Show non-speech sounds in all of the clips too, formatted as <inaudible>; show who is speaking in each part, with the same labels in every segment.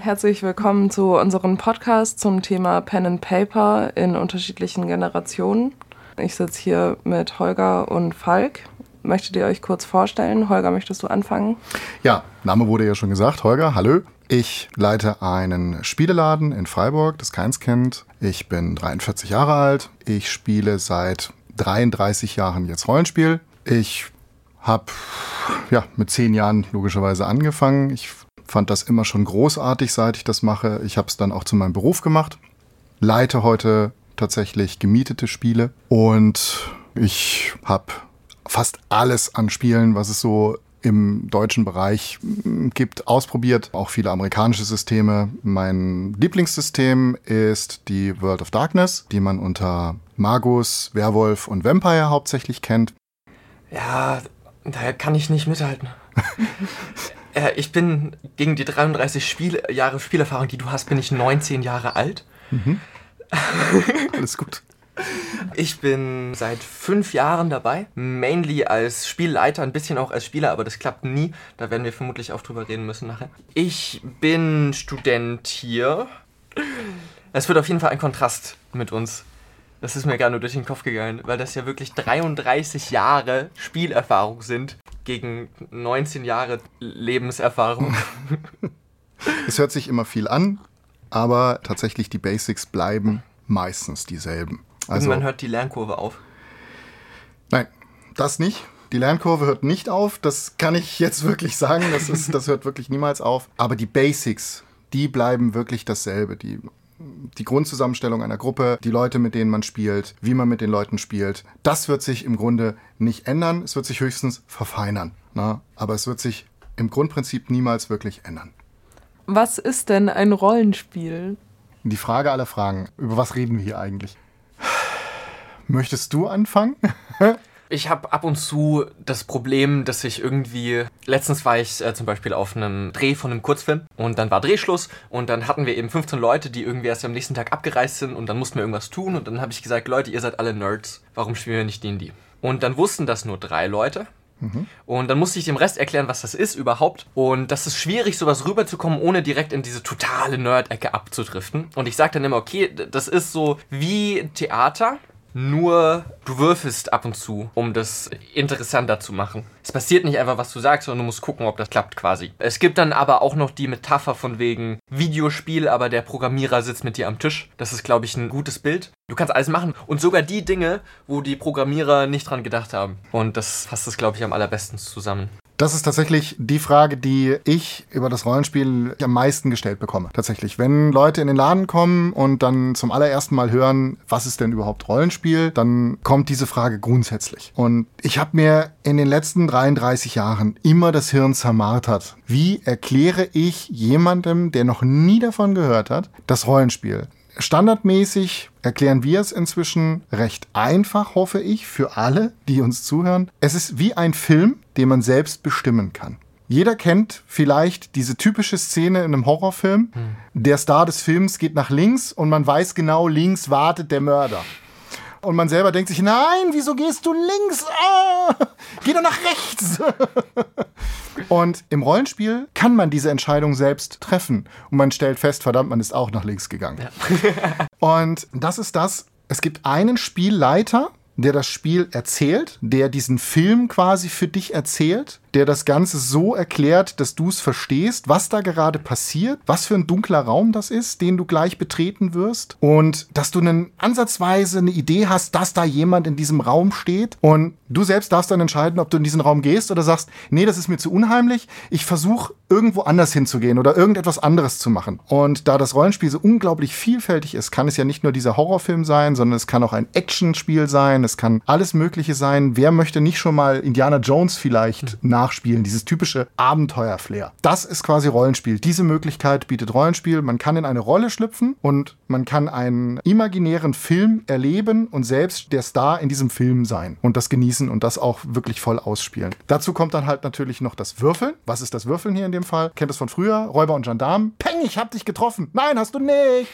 Speaker 1: Herzlich willkommen zu unserem Podcast zum Thema Pen and Paper in unterschiedlichen Generationen. Ich sitze hier mit Holger und Falk. Möchtet ihr euch kurz vorstellen? Holger, möchtest du anfangen?
Speaker 2: Ja, Name wurde ja schon gesagt. Holger, hallo. Ich leite einen Spieleladen in Freiburg, das keins kennt. Ich bin 43 Jahre alt. Ich spiele seit 33 Jahren jetzt Rollenspiel. Ich habe ja, mit zehn Jahren logischerweise angefangen. Ich fand das immer schon großartig, seit ich das mache. Ich habe es dann auch zu meinem Beruf gemacht. Leite heute tatsächlich gemietete Spiele und ich habe fast alles an Spielen, was es so im deutschen Bereich mm, gibt, ausprobiert. Auch viele amerikanische Systeme. Mein Lieblingssystem ist die World of Darkness, die man unter Magus, Werwolf und Vampire hauptsächlich kennt.
Speaker 3: Ja, da kann ich nicht mithalten. <laughs> äh, ich bin gegen die 33 Spiel Jahre Spielerfahrung, die du hast, bin ich 19 Jahre alt. Mhm. <laughs>
Speaker 2: Alles gut.
Speaker 3: Ich bin seit fünf Jahren dabei, mainly als Spielleiter, ein bisschen auch als Spieler, aber das klappt nie. Da werden wir vermutlich auch drüber reden müssen nachher. Ich bin Student hier. Es wird auf jeden Fall ein Kontrast mit uns. Das ist mir gar nur durch den Kopf gegangen, weil das ja wirklich 33 Jahre Spielerfahrung sind gegen 19 Jahre Lebenserfahrung. <laughs>
Speaker 2: es hört sich immer viel an, aber tatsächlich die Basics bleiben meistens dieselben.
Speaker 3: Also, Irgendwann hört die Lernkurve auf.
Speaker 2: Nein, das nicht. Die Lernkurve hört nicht auf. Das kann ich jetzt wirklich sagen. Das, ist, das hört wirklich niemals auf. Aber die Basics, die bleiben wirklich dasselbe. Die, die Grundzusammenstellung einer Gruppe, die Leute, mit denen man spielt, wie man mit den Leuten spielt, das wird sich im Grunde nicht ändern. Es wird sich höchstens verfeinern. Na? Aber es wird sich im Grundprinzip niemals wirklich ändern.
Speaker 1: Was ist denn ein Rollenspiel?
Speaker 2: Die Frage aller Fragen. Über was reden wir hier eigentlich? Möchtest du anfangen? <laughs>
Speaker 3: Ich habe ab und zu das Problem, dass ich irgendwie. Letztens war ich äh, zum Beispiel auf einem Dreh von einem Kurzfilm und dann war Drehschluss und dann hatten wir eben 15 Leute, die irgendwie erst am nächsten Tag abgereist sind und dann mussten wir irgendwas tun und dann habe ich gesagt: Leute, ihr seid alle Nerds, warum spielen wir nicht D&D? Und dann wussten das nur drei Leute. Mhm. Und dann musste ich dem Rest erklären, was das ist überhaupt. Und das ist schwierig, sowas rüberzukommen, ohne direkt in diese totale Nerd-Ecke abzudriften. Und ich sage dann immer, okay, das ist so wie Theater nur du würfelst ab und zu, um das interessanter zu machen. Es passiert nicht einfach, was du sagst, sondern du musst gucken, ob das klappt quasi. Es gibt dann aber auch noch die Metapher von wegen Videospiel, aber der Programmierer sitzt mit dir am Tisch. Das ist, glaube ich, ein gutes Bild. Du kannst alles machen und sogar die Dinge, wo die Programmierer nicht dran gedacht haben. Und das fasst es, glaube ich, am allerbesten zusammen.
Speaker 2: Das ist tatsächlich die Frage, die ich über das Rollenspiel am meisten gestellt bekomme. Tatsächlich. Wenn Leute in den Laden kommen und dann zum allerersten Mal hören, was ist denn überhaupt Rollenspiel, dann kommt diese Frage grundsätzlich. Und ich habe mir in den letzten 33 Jahren immer das Hirn zermartert. Wie erkläre ich jemandem, der noch nie davon gehört hat, das Rollenspiel? Standardmäßig erklären wir es inzwischen recht einfach, hoffe ich, für alle, die uns zuhören. Es ist wie ein Film, den man selbst bestimmen kann. Jeder kennt vielleicht diese typische Szene in einem Horrorfilm. Hm. Der Star des Films geht nach links und man weiß genau, links wartet der Mörder. Und man selber denkt sich, nein, wieso gehst du links? Ah, geh doch nach rechts. <laughs> Und im Rollenspiel kann man diese Entscheidung selbst treffen. Und man stellt fest, verdammt, man ist auch nach links gegangen. Ja. <laughs> Und das ist das, es gibt einen Spielleiter, der das Spiel erzählt, der diesen Film quasi für dich erzählt der das Ganze so erklärt, dass du es verstehst, was da gerade passiert, was für ein dunkler Raum das ist, den du gleich betreten wirst und dass du einen ansatzweise eine Idee hast, dass da jemand in diesem Raum steht und du selbst darfst dann entscheiden, ob du in diesen Raum gehst oder sagst, nee, das ist mir zu unheimlich, ich versuche irgendwo anders hinzugehen oder irgendetwas anderes zu machen. Und da das Rollenspiel so unglaublich vielfältig ist, kann es ja nicht nur dieser Horrorfilm sein, sondern es kann auch ein Actionspiel sein, es kann alles Mögliche sein. Wer möchte nicht schon mal Indiana Jones vielleicht mhm. nach nachspielen, dieses typische Abenteuer-Flair. Das ist quasi Rollenspiel. Diese Möglichkeit bietet Rollenspiel. Man kann in eine Rolle schlüpfen und man kann einen imaginären Film erleben und selbst der Star in diesem Film sein und das genießen und das auch wirklich voll ausspielen. Dazu kommt dann halt natürlich noch das Würfeln. Was ist das Würfeln hier in dem Fall? Kennt es von früher? Räuber und Gendarm. Peng, ich hab dich getroffen. Nein, hast du nicht.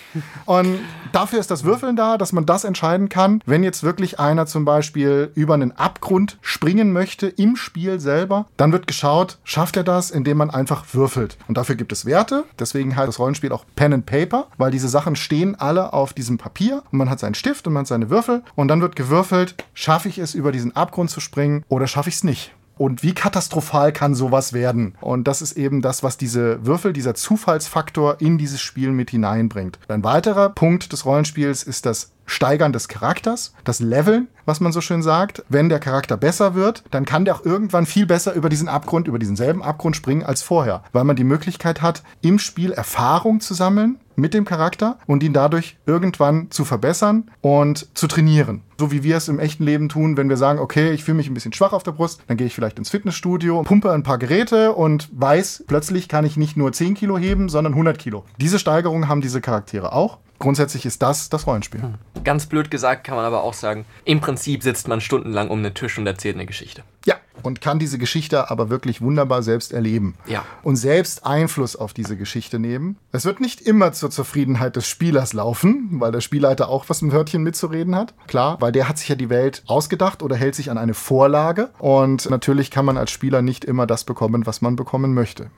Speaker 2: Und dafür ist das Würfeln da, dass man das entscheiden kann. Wenn jetzt wirklich einer zum Beispiel über einen Abgrund springen möchte im Spiel selber, Dann wird geschaut, schafft er das, indem man einfach würfelt. Und dafür gibt es Werte. Deswegen heißt das Rollenspiel auch Pen and Paper, weil diese Sachen stehen alle auf diesem Papier und man hat seinen Stift und man hat seine Würfel und dann wird gewürfelt, schaffe ich es über diesen Abgrund zu springen oder schaffe ich es nicht und wie katastrophal kann sowas werden? Und das ist eben das, was diese Würfel, dieser Zufallsfaktor in dieses Spiel mit hineinbringt. Ein weiterer Punkt des Rollenspiels ist das Steigern des Charakters, das Leveln, was man so schön sagt. Wenn der Charakter besser wird, dann kann der auch irgendwann viel besser über diesen Abgrund, über diesen selben Abgrund springen als vorher, weil man die Möglichkeit hat, im Spiel Erfahrung zu sammeln mit dem Charakter und ihn dadurch irgendwann zu verbessern und zu trainieren. So wie wir es im echten Leben tun, wenn wir sagen, okay, ich fühle mich ein bisschen schwach auf der Brust, dann gehe ich vielleicht ins Fitnessstudio, pumpe ein paar Geräte und weiß, plötzlich kann ich nicht nur 10 Kilo heben, sondern 100 Kilo. Diese Steigerung haben diese Charaktere auch grundsätzlich ist das das Rollenspiel. Hm.
Speaker 3: Ganz blöd gesagt kann man aber auch sagen, im Prinzip sitzt man stundenlang um einen Tisch und erzählt eine Geschichte.
Speaker 2: Ja, und kann diese Geschichte aber wirklich wunderbar selbst erleben.
Speaker 3: Ja.
Speaker 2: Und selbst Einfluss auf diese Geschichte nehmen. Es wird nicht immer zur Zufriedenheit des Spielers laufen, weil der Spielleiter auch was im Wörtchen mitzureden hat. Klar, weil der hat sich ja die Welt ausgedacht oder hält sich an eine Vorlage. Und natürlich kann man als Spieler nicht immer das bekommen, was man bekommen möchte.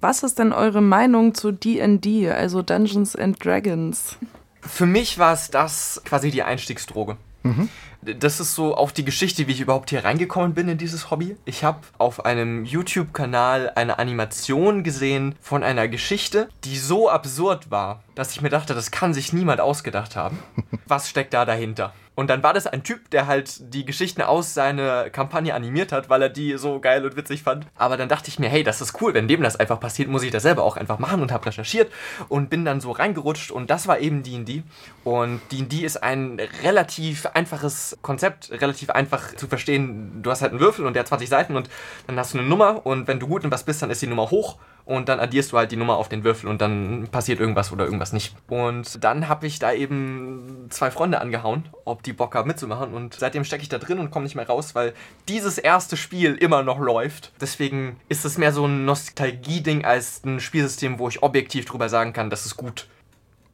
Speaker 1: Was ist denn eure Meinung zu D&D, also Dungeons and Dragons?
Speaker 3: Für mich war es das quasi die Einstiegsdroge. Mhm. Das ist so auch die Geschichte, wie ich überhaupt hier reingekommen bin in dieses Hobby. Ich habe auf einem YouTube-Kanal eine Animation gesehen von einer Geschichte, die so absurd war, dass ich mir dachte, das kann sich niemand ausgedacht haben. <laughs> Was steckt da dahinter? Und dann war das ein Typ, der halt die Geschichten aus seiner Kampagne animiert hat, weil er die so geil und witzig fand. Aber dann dachte ich mir, hey, das ist cool, wenn dem das einfach passiert, muss ich das selber auch einfach machen und habe recherchiert und bin dann so reingerutscht und das war eben D&D. Und D&D ist ein relativ einfaches Konzept, relativ einfach zu verstehen. Du hast halt einen Würfel und der hat 20 Seiten und dann hast du eine Nummer und wenn du gut in was bist, dann ist die Nummer hoch und dann addierst du halt die Nummer auf den Würfel und dann passiert irgendwas oder irgendwas nicht. Und dann habe ich da eben zwei Freunde angehauen, ob die Bock haben mitzumachen und seitdem stecke ich da drin und komme nicht mehr raus, weil dieses erste Spiel immer noch läuft. Deswegen ist es mehr so ein Nostalgie-Ding als ein Spielsystem, wo ich objektiv drüber sagen kann, das ist gut.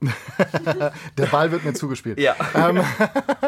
Speaker 3: <laughs>
Speaker 2: Der Ball wird mir zugespielt.
Speaker 3: Ja. Ähm, <laughs>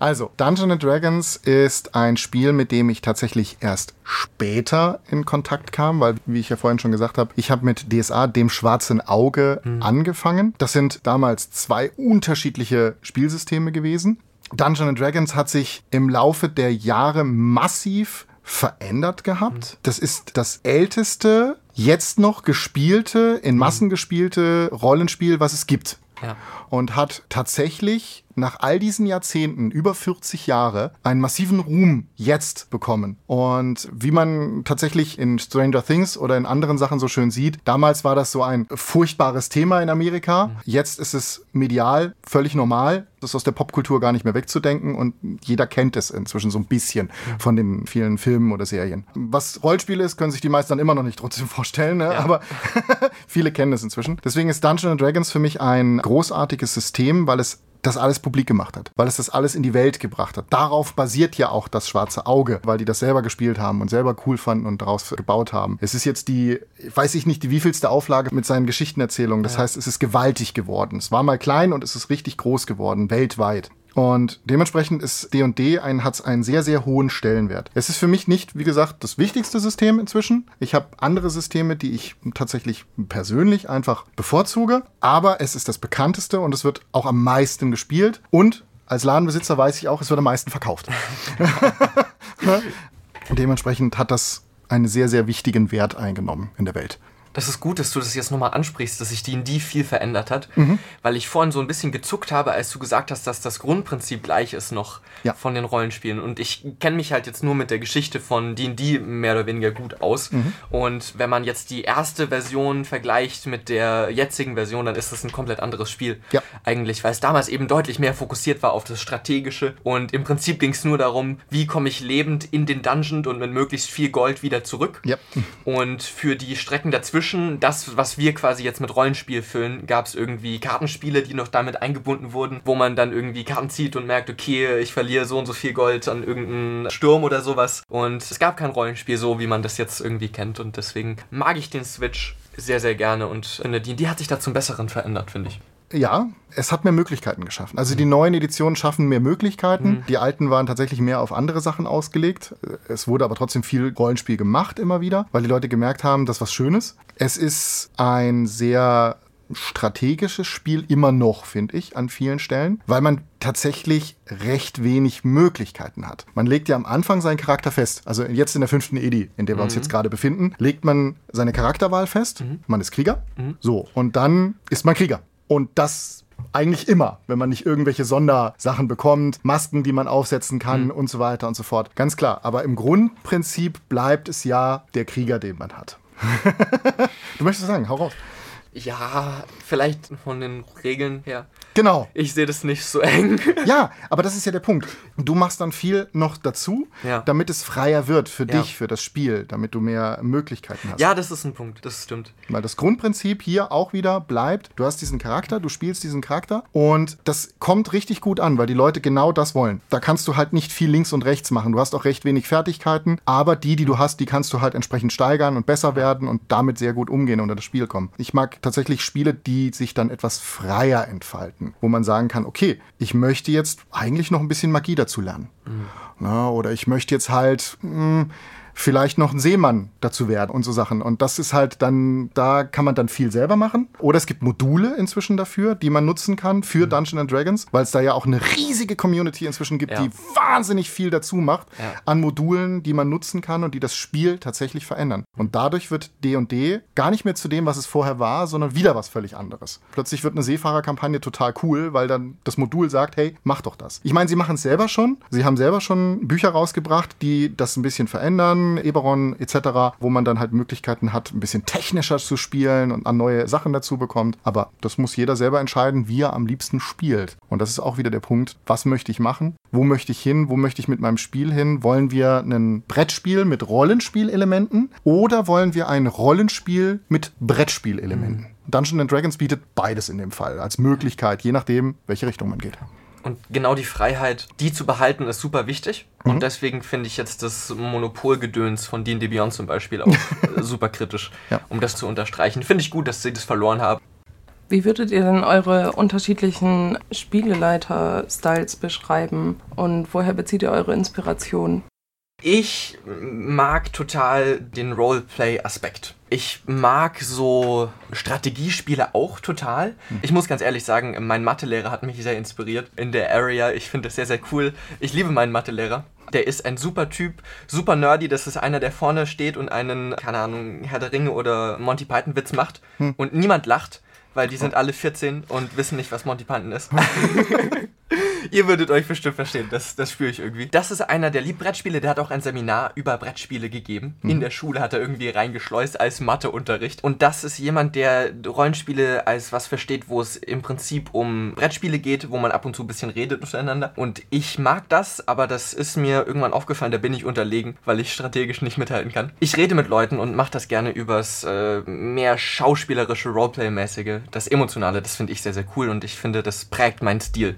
Speaker 2: also, Dungeons Dragons ist ein Spiel, mit dem ich tatsächlich erst später in Kontakt kam, weil, wie ich ja vorhin schon gesagt habe, ich habe mit DSA, dem schwarzen Auge, mhm. angefangen. Das sind damals zwei unterschiedliche Spielsysteme gewesen. Dungeons Dragons hat sich im Laufe der Jahre massiv verändert gehabt. Mhm. Das ist das älteste jetzt noch gespielte, in Massen gespielte Rollenspiel, was es gibt.
Speaker 3: Ja.
Speaker 2: Und hat tatsächlich nach all diesen Jahrzehnten, über 40 Jahre, einen massiven Ruhm jetzt bekommen. Und wie man tatsächlich in Stranger Things oder in anderen Sachen so schön sieht, damals war das so ein furchtbares Thema in Amerika. Jetzt ist es medial völlig normal. Das ist aus der Popkultur gar nicht mehr wegzudenken und jeder kennt es inzwischen so ein bisschen von den vielen Filmen oder Serien. Was Rollenspiele ist, können sich die meisten dann immer noch nicht trotzdem vorstellen, ne? ja. aber <laughs> viele kennen es inzwischen. Deswegen ist Dungeons Dragons für mich ein großartiges System, weil es das alles publik gemacht hat, weil es das alles in die Welt gebracht hat. Darauf basiert ja auch das schwarze Auge, weil die das selber gespielt haben und selber cool fanden und daraus gebaut haben. Es ist jetzt die, weiß ich nicht, die wievielste Auflage mit seinen Geschichtenerzählungen. Das ja. heißt, es ist gewaltig geworden. Es war mal klein und es ist richtig groß geworden, weltweit. Und dementsprechend ist D&D ein, hat einen sehr, sehr hohen Stellenwert. Es ist für mich nicht, wie gesagt, das wichtigste System inzwischen. Ich habe andere Systeme, die ich tatsächlich persönlich einfach bevorzuge. Aber es ist das bekannteste und es wird auch am meisten gespielt. Und als Ladenbesitzer weiß ich auch, es wird am meisten verkauft. <laughs> <laughs> dementsprechend hat das einen sehr, sehr wichtigen Wert eingenommen in der Welt
Speaker 3: das ist gut, dass du das jetzt nochmal ansprichst, dass sich D&D viel verändert hat, mhm. weil ich vorhin so ein bisschen gezuckt habe, als du gesagt hast, dass das Grundprinzip gleich ist noch ja. von den Rollenspielen und ich kenne mich halt jetzt nur mit der Geschichte von D&D mehr oder weniger gut aus mhm. und wenn man jetzt die erste Version vergleicht mit der jetzigen Version, dann ist das ein komplett anderes Spiel
Speaker 2: ja.
Speaker 3: eigentlich, weil es damals eben deutlich mehr fokussiert war auf das Strategische und im Prinzip ging es nur darum, wie komme ich lebend in den Dungeon und mit möglichst viel Gold wieder zurück
Speaker 2: ja.
Speaker 3: und für die Strecken dazwischen dazwischen, das, was wir quasi jetzt mit Rollenspiel füllen, gab es irgendwie Kartenspiele, die noch damit eingebunden wurden, wo man dann irgendwie Karten zieht und merkt, okay, ich verliere so und so viel Gold an irgendeinen Sturm oder sowas. Und es gab kein Rollenspiel so, wie man das jetzt irgendwie kennt. Und deswegen mag ich den Switch sehr, sehr gerne und finde, die, die hat sich da zum Besseren verändert, finde ich.
Speaker 2: Ja, es hat mehr Möglichkeiten geschaffen. Also die neuen Editionen schaffen mehr Möglichkeiten.
Speaker 3: Mhm.
Speaker 2: Die alten waren tatsächlich mehr auf andere Sachen ausgelegt. Es wurde aber trotzdem viel Rollenspiel gemacht immer wieder, weil die Leute gemerkt haben, das ist was Schönes. Es ist ein sehr strategisches Spiel immer noch, finde ich, an vielen Stellen, weil man tatsächlich recht wenig Möglichkeiten hat. Man legt ja am Anfang seinen Charakter fest. Also jetzt in der fünften Edi, in der wir uns jetzt gerade befinden, legt man seine Charakterwahl fest. Man ist Krieger. So, und dann ist man Krieger. Und das eigentlich immer, wenn man nicht irgendwelche Sondersachen bekommt, Masken, die man aufsetzen kann und so weiter und so fort. Ganz klar. Aber im Grundprinzip bleibt es ja der Krieger, den man hat. <laughs> du möchtest sagen, hau raus.
Speaker 3: Ja, vielleicht von den Regeln her.
Speaker 2: Genau.
Speaker 3: Ich sehe das nicht so eng.
Speaker 2: Ja, aber das ist ja der Punkt. Du machst dann viel noch dazu,
Speaker 3: Ja.
Speaker 2: damit es freier wird für
Speaker 3: Ja.
Speaker 2: dich, für das Spiel, damit du mehr Möglichkeiten hast.
Speaker 3: Ja, das ist ein Punkt, das stimmt.
Speaker 2: Weil das Grundprinzip hier auch wieder bleibt, du hast diesen Charakter, du spielst diesen Charakter und das kommt richtig gut an, weil die Leute genau das wollen. Da kannst du halt nicht viel links und rechts machen. Du hast auch recht wenig Fertigkeiten, aber die, die du hast, die kannst du halt entsprechend steigern und besser werden und damit sehr gut umgehen und in das Spiel kommen. Ich mag tatsächlich Spiele, die sich dann etwas freier entfalten, wo man sagen kann, okay, ich möchte jetzt eigentlich noch ein bisschen Magie dazu lernen. Na, oder ich möchte jetzt halt mh, vielleicht noch ein Seemann dazu werden und so Sachen. Und das ist halt dann, da kann man dann viel selber machen. Oder es gibt Module inzwischen dafür, die man nutzen kann für Dungeons and Dragons, weil es da ja auch eine riesige Community inzwischen gibt,
Speaker 3: Ja.
Speaker 2: die wahnsinnig viel dazu macht
Speaker 3: Ja.
Speaker 2: an Modulen, die man nutzen kann und die das Spiel tatsächlich verändern. Und dadurch wird D&D gar nicht mehr zu dem, was es vorher war, sondern wieder was völlig anderes. Plötzlich wird eine Seefahrerkampagne total cool, weil dann das Modul sagt, hey, mach doch das. Ich meine, sie machen es selber schon. Sie haben selber schon Bücher rausgebracht, die das ein bisschen verändern, Eberron etc., wo man dann halt Möglichkeiten hat, ein bisschen technischer zu spielen und an neue Sachen dazu bekommt. Aber das muss jeder selber entscheiden, wie er am liebsten spielt. Und das ist auch wieder der Punkt, was möchte ich machen? Wo möchte ich hin? Wo möchte ich mit meinem Spiel hin? Wollen wir ein Brettspiel mit Rollenspielelementen oder wollen wir ein Rollenspiel mit Brettspielelementen? Dungeons and Dragons bietet beides in dem Fall als Möglichkeit, je nachdem, welche Richtung man geht.
Speaker 3: Und genau die Freiheit, die zu behalten, ist super wichtig. Und deswegen finde ich jetzt das Monopolgedöns von D&D Beyond zum Beispiel auch <laughs> super kritisch,
Speaker 2: Ja.
Speaker 3: um das zu unterstreichen. Finde ich gut, dass sie das verloren haben.
Speaker 1: Wie würdet ihr denn eure unterschiedlichen Spieleleiter-Styles beschreiben und woher bezieht ihr eure Inspiration?
Speaker 3: Ich mag total den Roleplay-Aspekt. Ich mag so Strategiespiele auch total. Ich muss ganz ehrlich sagen, mein Mathelehrer hat mich sehr inspiriert in der Area. Ich finde das sehr, sehr cool. Ich liebe meinen Mathelehrer. Der ist ein super Typ, super nerdy. Das ist einer, der vorne steht und einen, keine Ahnung, Herr der Ringe oder Monty Python Witz macht. Und niemand lacht, weil die sind alle 14 und wissen nicht, was Monty Python ist. <laughs> <laughs> Ihr würdet euch bestimmt verstehen, das, das spüre ich irgendwie. Das ist einer, der liebt Brettspiele, der hat auch ein Seminar über Brettspiele gegeben. In der Schule hat er irgendwie reingeschleust als Matheunterricht. Und das ist jemand, der Rollenspiele als was versteht, wo es im Prinzip um Brettspiele geht, wo man ab und zu ein bisschen redet miteinander. Und ich mag das, aber das ist mir irgendwann aufgefallen, da bin ich unterlegen, weil ich strategisch nicht mithalten kann. Ich rede mit Leuten und mache das gerne übers äh, mehr schauspielerische, Roleplay-mäßige, das Emotionale, das finde ich sehr, sehr cool und ich finde, das prägt meinen Stil.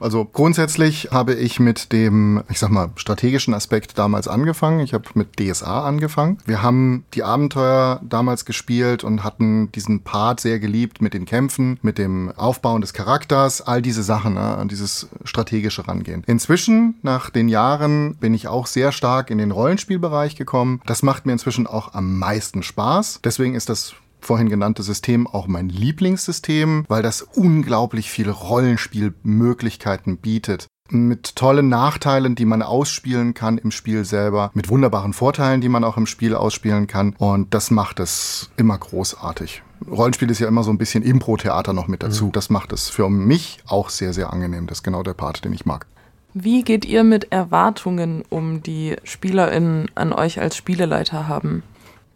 Speaker 2: Also grundsätzlich habe ich mit dem, ich sag mal, strategischen Aspekt damals angefangen. Ich habe mit DSA angefangen. Wir haben die Abenteuer damals gespielt und hatten diesen Part sehr geliebt mit den Kämpfen, mit dem Aufbauen des Charakters, all diese Sachen, ne, dieses strategische Rangehen. Inzwischen, nach den Jahren, bin ich auch sehr stark in den Rollenspielbereich gekommen. Das macht mir inzwischen auch am meisten Spaß. Deswegen ist das vorhin genannte System auch mein Lieblingssystem, weil das unglaublich viele Rollenspielmöglichkeiten bietet. Mit tollen Nachteilen, die man ausspielen kann im Spiel selber, mit wunderbaren Vorteilen, die man auch im Spiel ausspielen kann. Und das macht es immer großartig. Rollenspiel ist ja immer so ein bisschen Impro-Theater noch mit dazu. Das macht es für mich auch sehr, sehr angenehm. Das ist genau der Part, den ich mag.
Speaker 1: Wie geht ihr mit Erwartungen um, die SpielerInnen an euch als Spieleleiter haben?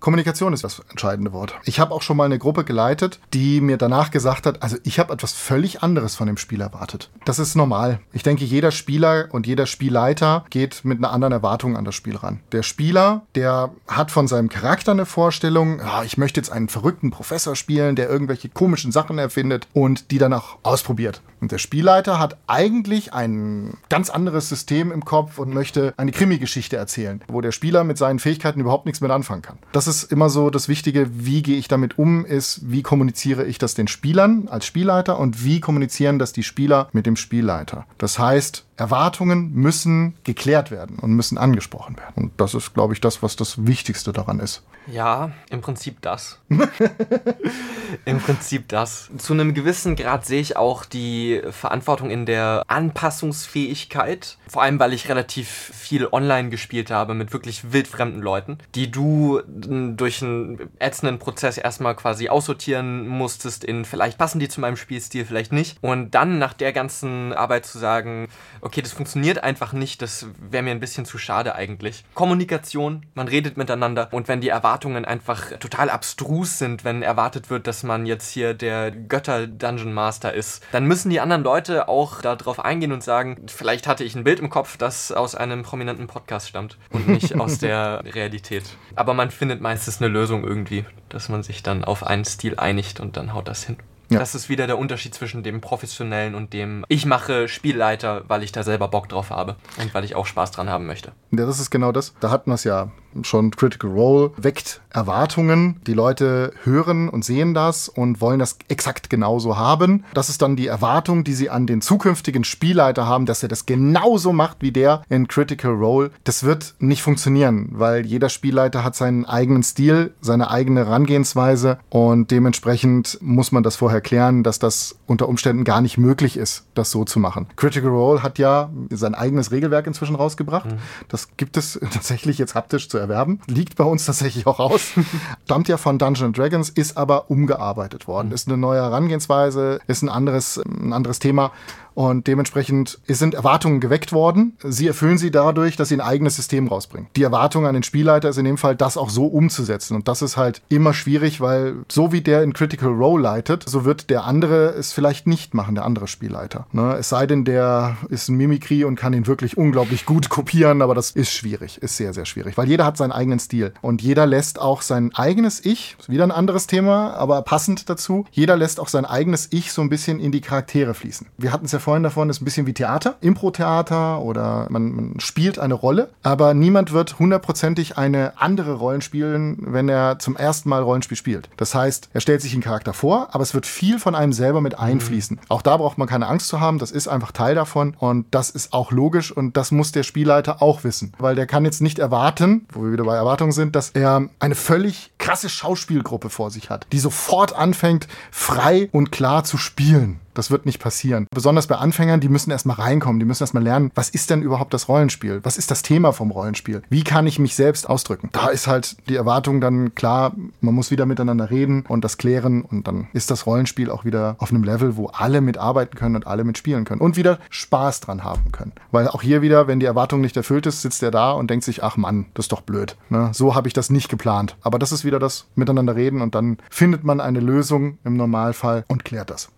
Speaker 2: Kommunikation ist das entscheidende Wort. Ich habe auch schon mal eine Gruppe geleitet, die mir danach gesagt hat, also ich habe etwas völlig anderes von dem Spiel erwartet. Das ist normal. Ich denke, jeder Spieler und jeder Spielleiter geht mit einer anderen Erwartung an das Spiel ran. Der Spieler, der hat von seinem Charakter eine Vorstellung, ja, ich möchte jetzt einen verrückten Professor spielen, der irgendwelche komischen Sachen erfindet und die dann auch ausprobiert. Und der Spielleiter hat eigentlich ein ganz anderes System im Kopf und möchte eine Krimi-Geschichte erzählen, wo der Spieler mit seinen Fähigkeiten überhaupt nichts mit anfangen kann. Das ist immer so das Wichtige, wie gehe ich damit um, ist, wie kommuniziere ich das den Spielern als Spielleiter und wie kommunizieren das die Spieler mit dem Spielleiter. Das heißt, Erwartungen müssen geklärt werden und müssen angesprochen werden. Und das ist, glaube ich, das, was das Wichtigste daran ist.
Speaker 3: Ja, im Prinzip das. <laughs> Im Prinzip das. Zu einem gewissen Grad sehe ich auch die Verantwortung in der Anpassungsfähigkeit. Vor allem, weil ich relativ viel online gespielt habe mit wirklich wildfremden Leuten, die du durch einen ätzenden Prozess erstmal quasi aussortieren musstest in vielleicht passen die zu meinem Spielstil, vielleicht nicht. Und dann nach der ganzen Arbeit zu sagen, okay, das funktioniert einfach nicht, das wäre mir ein bisschen zu schade eigentlich. Kommunikation, man redet miteinander und wenn die Erwartungen einfach total abstrus sind, wenn erwartet wird, dass man jetzt hier der Götter-Dungeon Master ist, dann müssen die anderen Leute auch darauf eingehen und sagen, vielleicht hatte ich ein Bild im Kopf, das aus einem prominenten Podcast stammt und nicht aus <laughs> der Realität. Aber man findet meistens eine Lösung irgendwie, dass man sich dann auf einen Stil einigt und dann haut das hin. Ja. Das ist wieder der Unterschied zwischen dem professionellen und dem ich mache Spielleiter, weil ich da selber Bock drauf habe und weil ich auch Spaß dran haben möchte.
Speaker 2: Ja, das ist genau das. Da hatten wir es ja schon Critical Role weckt Erwartungen. Die Leute hören und sehen das und wollen das exakt genauso haben. Das ist dann die Erwartung, die sie an den zukünftigen Spielleiter haben, dass er das genauso macht wie der in Critical Role. Das wird nicht funktionieren, weil jeder Spielleiter hat seinen eigenen Stil, seine eigene Herangehensweise und dementsprechend muss man das vorher klären, dass das unter Umständen gar nicht möglich ist, das so zu machen. Critical Role hat ja sein eigenes Regelwerk inzwischen rausgebracht. Mhm. Das gibt es <laughs> tatsächlich jetzt haptisch zu erwerben. Liegt bei uns tatsächlich auch aus. <laughs> Stammt ja von Dungeons Dragons, ist aber umgearbeitet worden. Ist eine neue Herangehensweise, ist ein anderes, ein anderes Thema. Und dementsprechend sind Erwartungen geweckt worden. Sie erfüllen sie dadurch, dass sie ein eigenes System rausbringen. Die Erwartung an den Spielleiter ist in dem Fall, das auch so umzusetzen. Und das ist halt immer schwierig, weil so wie der in Critical Role leitet, so wird der andere es vielleicht nicht machen, der andere Spielleiter. Ne? Es sei denn, der ist ein Mimikry und kann ihn wirklich unglaublich gut <laughs> kopieren, aber das ist schwierig, ist sehr, sehr schwierig, weil jeder hat seinen eigenen Stil und jeder lässt auch sein eigenes Ich, wieder ein anderes Thema, aber passend dazu, jeder lässt auch sein eigenes Ich so ein bisschen in die Charaktere fließen. Wir hatten es ja vorhin davon, ist ein bisschen wie Theater, Impro-Theater oder man, man, spielt eine Rolle, aber niemand wird hundertprozentig eine andere Rollen spielen, wenn er zum ersten Mal Rollenspiel spielt. Das heißt, er stellt sich einen Charakter vor, aber es wird viel von einem selber mit einfließen. Mhm. Auch da braucht man keine Angst zu haben, das ist einfach Teil davon und das ist auch logisch und das muss der Spielleiter auch wissen, weil der kann jetzt nicht erwarten, wo wir wieder bei Erwartungen sind, dass er eine völlig krasse Schauspielgruppe vor sich hat, die sofort anfängt, frei und klar zu spielen. Das wird nicht passieren. Besonders bei Anfängern, die müssen erstmal reinkommen, die müssen erstmal lernen, was ist denn überhaupt das Rollenspiel? Was ist das Thema vom Rollenspiel? Wie kann ich mich selbst ausdrücken? Da ist halt die Erwartung dann klar, man muss wieder miteinander reden und das klären und dann ist das Rollenspiel auch wieder auf einem Level, wo alle mitarbeiten können und alle mitspielen können und wieder Spaß dran haben können. Weil auch hier wieder, wenn die Erwartung nicht erfüllt ist, sitzt er da und denkt sich, ach Mann, das ist doch blöd. Ne? So habe ich das nicht geplant. Aber das ist wieder das Miteinander reden und dann findet man eine Lösung im Normalfall und klärt das.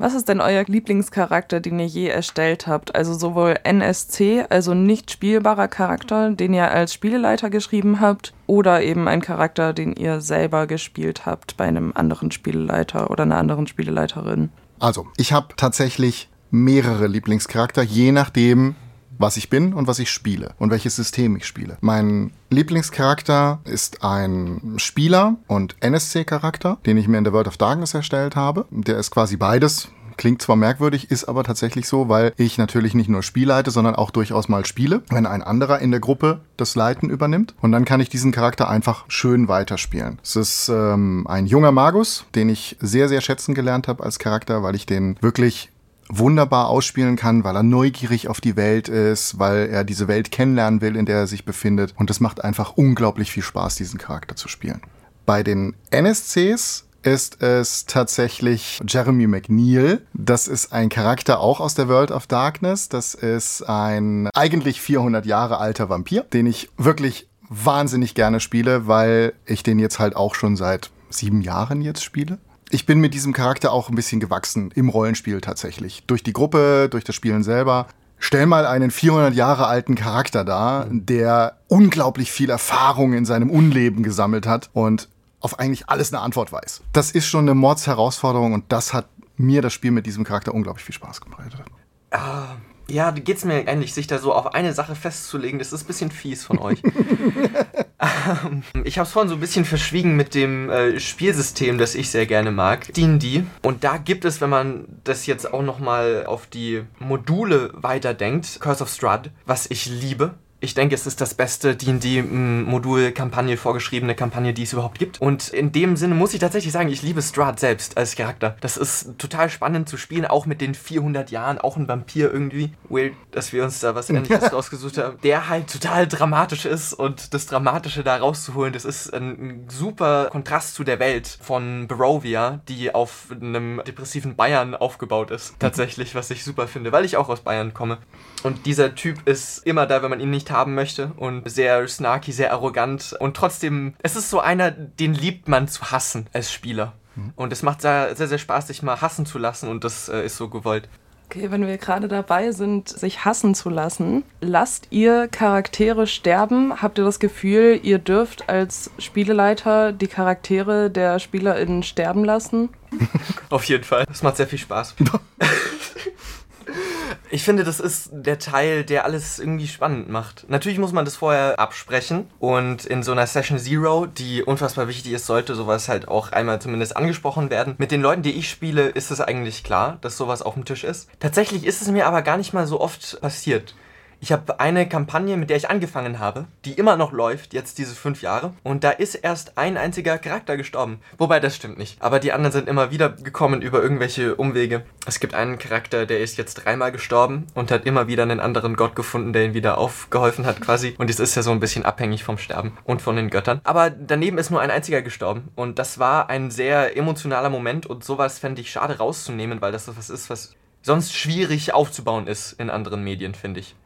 Speaker 1: Was ist denn euer Lieblingscharakter, den ihr je erstellt habt? Also sowohl NSC, also nicht spielbarer Charakter, den ihr als Spieleleiter geschrieben habt, oder eben ein Charakter, den ihr selber gespielt habt bei einem anderen Spieleleiter oder einer anderen Spieleleiterin?
Speaker 2: Also, ich habe tatsächlich mehrere Lieblingscharakter, je nachdem, was ich bin und was ich spiele und welches System ich spiele. Mein Lieblingscharakter ist ein Spieler und NSC-Charakter, den ich mir in der World of Darkness erstellt habe. Der ist quasi beides. Klingt zwar merkwürdig, ist aber tatsächlich so, weil ich natürlich nicht nur spielleite, sondern auch durchaus mal spiele, wenn ein anderer in der Gruppe das Leiten übernimmt. Und dann kann ich diesen Charakter einfach schön weiterspielen. Es ist ähm, ein junger Magus, den ich sehr, sehr schätzen gelernt habe als Charakter, weil ich den wirklich wunderbar ausspielen kann, weil er neugierig auf die Welt ist, weil er diese Welt kennenlernen will, in der er sich befindet. Und es macht einfach unglaublich viel Spaß, diesen Charakter zu spielen. Bei den NSCs ist es tatsächlich Jeremy McNeil. Das ist ein Charakter auch aus der World of Darkness. Das ist ein eigentlich 400 Jahre alter Vampir, den ich wirklich wahnsinnig gerne spiele, weil ich den jetzt halt auch schon seit sieben Jahren jetzt spiele ich bin mit diesem Charakter auch ein bisschen gewachsen im Rollenspiel tatsächlich. Durch die Gruppe, durch das Spielen selber. Stell mal einen 400 Jahre alten Charakter dar, der unglaublich viel Erfahrung in seinem Unleben gesammelt hat und auf eigentlich alles eine Antwort weiß. Das ist schon eine Mordsherausforderung und das hat mir das Spiel mit diesem Charakter unglaublich viel Spaß gemacht.
Speaker 3: Ah, Ja, geht's mir ähnlich, sich da so auf eine Sache festzulegen, das ist ein bisschen fies von euch. <laughs> Ähm, ich habe es vorhin so ein bisschen verschwiegen mit dem äh, Spielsystem, das ich sehr gerne mag, D&D. Und da gibt es, wenn man das jetzt auch nochmal auf die Module weiterdenkt, Curse of Strahd, was ich liebe ich denke, es ist das beste D&D-Modul-Kampagne, vorgeschriebene Kampagne, die es überhaupt gibt. Und in dem Sinne muss ich tatsächlich sagen, ich liebe Strahd selbst als Charakter. Das ist total spannend zu spielen, auch mit den 400 Jahren, auch ein Vampir irgendwie. Weird, dass wir uns da was <laughs> Ähnliches rausgesucht haben. Der halt total dramatisch ist und das Dramatische da rauszuholen, das ist ein super Kontrast zu der Welt von Barovia, die auf einem depressiven Bayern aufgebaut ist. <laughs> Tatsächlich, was ich super finde, weil ich auch aus Bayern komme. Und dieser Typ ist immer da, wenn man ihn nicht nicht haben möchte und sehr snarky, sehr arrogant und trotzdem, es ist so einer, den liebt man zu hassen als Spieler. Mhm. Und es macht sehr, sehr, sehr Spaß, sich mal hassen zu lassen und das äh, ist so gewollt.
Speaker 1: Okay, wenn wir gerade dabei sind, sich hassen zu lassen, lasst ihr Charaktere sterben? Habt ihr das Gefühl, ihr dürft als Spieleleiter die Charaktere der SpielerInnen sterben lassen? <laughs>
Speaker 3: Auf jeden Fall. Das macht sehr viel Spaß. <laughs> Ich finde, das ist der Teil, der alles irgendwie spannend macht. Natürlich muss man das vorher absprechen und in so einer Session Zero, die unfassbar wichtig ist, sollte sowas halt auch einmal zumindest angesprochen werden. Mit den Leuten, die ich spiele, ist es eigentlich klar, dass sowas auf dem Tisch ist. Tatsächlich ist es mir aber gar nicht mal so oft passiert. Ich habe eine Kampagne, mit der ich angefangen habe, die immer noch läuft, jetzt diese fünf Jahre. Und da ist erst ein einziger Charakter gestorben. Wobei, das stimmt nicht. Aber die anderen sind immer wieder gekommen über irgendwelche Umwege. Es gibt einen Charakter, der ist jetzt dreimal gestorben und hat immer wieder einen anderen Gott gefunden, der ihn wieder aufgeholfen hat quasi. Und es ist ja so ein bisschen abhängig vom Sterben und von den Göttern. Aber daneben ist nur ein einziger gestorben. Und das war ein sehr emotionaler Moment und sowas fände ich schade rauszunehmen, weil das was ist, was sonst schwierig aufzubauen ist in anderen Medien, finde ich.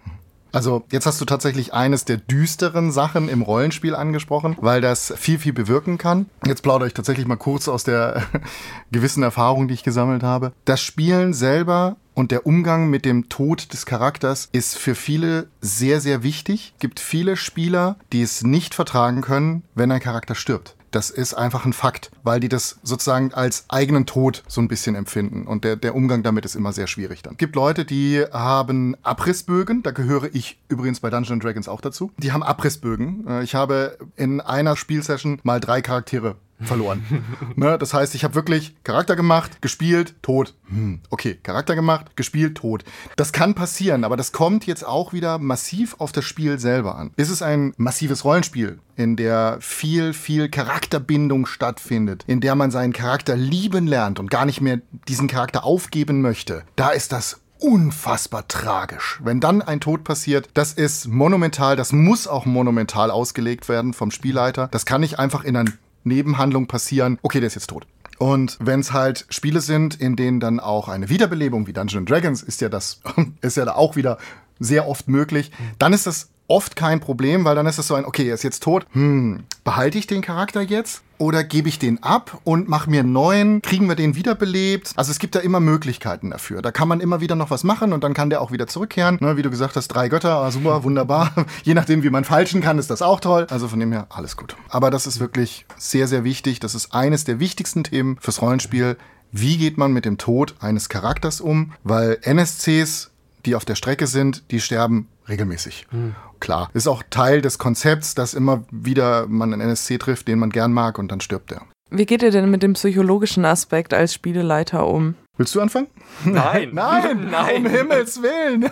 Speaker 2: Also jetzt hast du tatsächlich eines der düsteren Sachen im Rollenspiel angesprochen, weil das viel, viel bewirken kann. Jetzt plaudere ich tatsächlich mal kurz aus der <laughs> gewissen Erfahrung, die ich gesammelt habe. Das Spielen selber und der Umgang mit dem Tod des Charakters ist für viele sehr, sehr wichtig. Es gibt viele Spieler, die es nicht vertragen können, wenn ein Charakter stirbt. Das ist einfach ein Fakt, weil die das sozusagen als eigenen Tod so ein bisschen empfinden. Und der, der Umgang damit ist immer sehr schwierig dann. Gibt Leute, die haben Abrissbögen. Da gehöre ich übrigens bei Dungeons Dragons auch dazu. Die haben Abrissbögen. Äh, ich habe in einer Spielsession mal drei Charaktere verloren. <laughs> ne? Das heißt, ich habe wirklich Charakter gemacht, gespielt, tot. Hm, okay, Charakter gemacht, gespielt, tot. Das kann passieren, aber das kommt jetzt auch wieder massiv auf das Spiel selber an. Ist es ein massives Rollenspiel, in der viel, viel Charakterbindung stattfindet, in der man seinen Charakter lieben lernt und gar nicht mehr diesen Charakter aufgeben möchte, da ist das unfassbar tragisch. Wenn dann ein Tod passiert, das ist monumental, das muss auch monumental ausgelegt werden vom Spielleiter. Das kann nicht einfach in ein Nebenhandlung passieren, okay, der ist jetzt tot. Und wenn es halt Spiele sind, in denen dann auch eine Wiederbelebung wie Dungeons Dragons ist ja das, <laughs> ist ja da auch wieder sehr oft möglich, dann ist das oft kein Problem, weil dann ist es so ein, okay, er ist jetzt tot. Hm, behalte ich den Charakter jetzt? Oder gebe ich den ab und mache mir einen neuen? Kriegen wir den wiederbelebt? Also es gibt da immer Möglichkeiten dafür. Da kann man immer wieder noch was machen und dann kann der auch wieder zurückkehren. Ne, wie du gesagt hast, drei Götter, ah, super, wunderbar. <laughs> Je nachdem, wie man falschen kann, ist das auch toll. Also von dem her, alles gut. Aber das ist wirklich sehr, sehr wichtig. Das ist eines der wichtigsten Themen fürs Rollenspiel. Wie geht man mit dem Tod eines Charakters um? Weil NSCs die auf der Strecke sind, die sterben regelmäßig. Hm. Klar. Ist auch Teil des Konzepts, dass immer wieder man einen NSC trifft, den man gern mag und dann stirbt er.
Speaker 1: Wie geht ihr denn mit dem psychologischen Aspekt als Spieleleiter um?
Speaker 2: Willst du anfangen?
Speaker 3: Nein.
Speaker 2: Nein, <laughs> Nein. um Himmels Willen.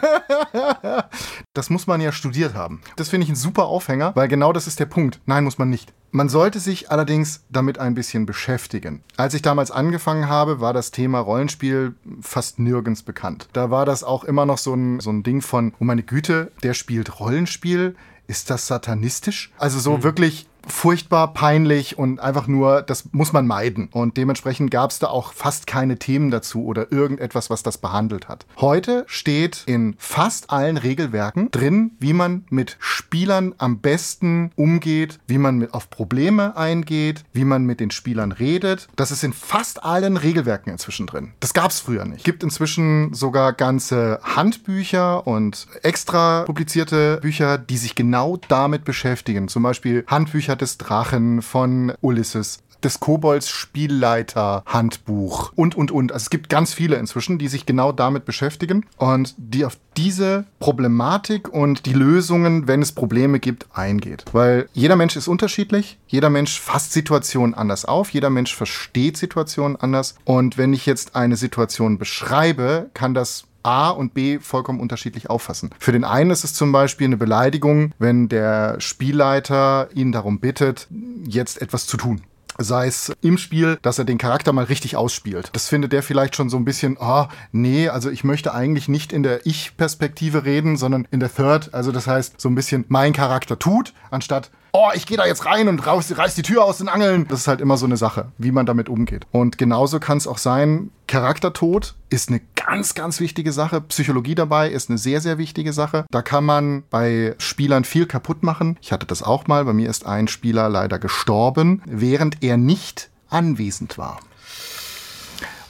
Speaker 2: <laughs> das muss man ja studiert haben. Das finde ich ein super Aufhänger, weil genau das ist der Punkt. Nein, muss man nicht. Man sollte sich allerdings damit ein bisschen beschäftigen. Als ich damals angefangen habe, war das Thema Rollenspiel fast nirgends bekannt. Da war das auch immer noch so ein, so ein Ding von, oh meine Güte, der spielt Rollenspiel. Ist das satanistisch? Also so mhm. wirklich furchtbar peinlich und einfach nur, das muss man meiden. Und dementsprechend gab es da auch fast keine Themen dazu oder irgendetwas, was das behandelt hat. Heute steht in fast allen Regelwerken drin, wie man mit Spielern am besten umgeht, wie man mit auf Probleme eingeht, wie man mit den Spielern redet. Das ist in fast allen Regelwerken inzwischen drin. Das gab es früher nicht. Gibt inzwischen sogar ganze Handbücher und extra publizierte Bücher, die sich genau damit beschäftigen. Zum Beispiel Handbücher des Drachen von Ulysses. des Kobolds Spielleiter Handbuch und, und, und. Also es gibt ganz viele inzwischen, die sich genau damit beschäftigen und die auf diese Problematik und die Lösungen, wenn es Probleme gibt, eingeht. Weil jeder Mensch ist unterschiedlich, jeder Mensch fasst Situationen anders auf, jeder Mensch versteht Situationen anders und wenn ich jetzt eine Situation beschreibe, kann das A und B vollkommen unterschiedlich auffassen. Für den einen ist es zum Beispiel eine Beleidigung, wenn der Spielleiter ihn darum bittet, jetzt etwas zu tun sei es im Spiel, dass er den Charakter mal richtig ausspielt. Das findet der vielleicht schon so ein bisschen, ah, oh, nee, also ich möchte eigentlich nicht in der Ich-Perspektive reden, sondern in der Third. Also das heißt, so ein bisschen mein Charakter tut, anstatt oh, ich gehe da jetzt rein und raus, reiß die Tür aus den Angeln. Das ist halt immer so eine Sache, wie man damit umgeht. Und genauso kann es auch sein, Charaktertod ist eine ganz, ganz wichtige Sache. Psychologie dabei ist eine sehr, sehr wichtige Sache. Da kann man bei Spielern viel kaputt machen. Ich hatte das auch mal. Bei mir ist ein Spieler leider gestorben, während er nicht anwesend war.